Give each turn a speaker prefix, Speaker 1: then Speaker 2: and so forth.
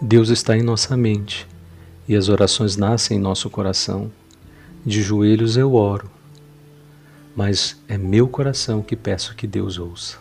Speaker 1: Deus está em nossa mente e as orações nascem em nosso coração. De joelhos eu oro, mas é meu coração que peço que Deus ouça.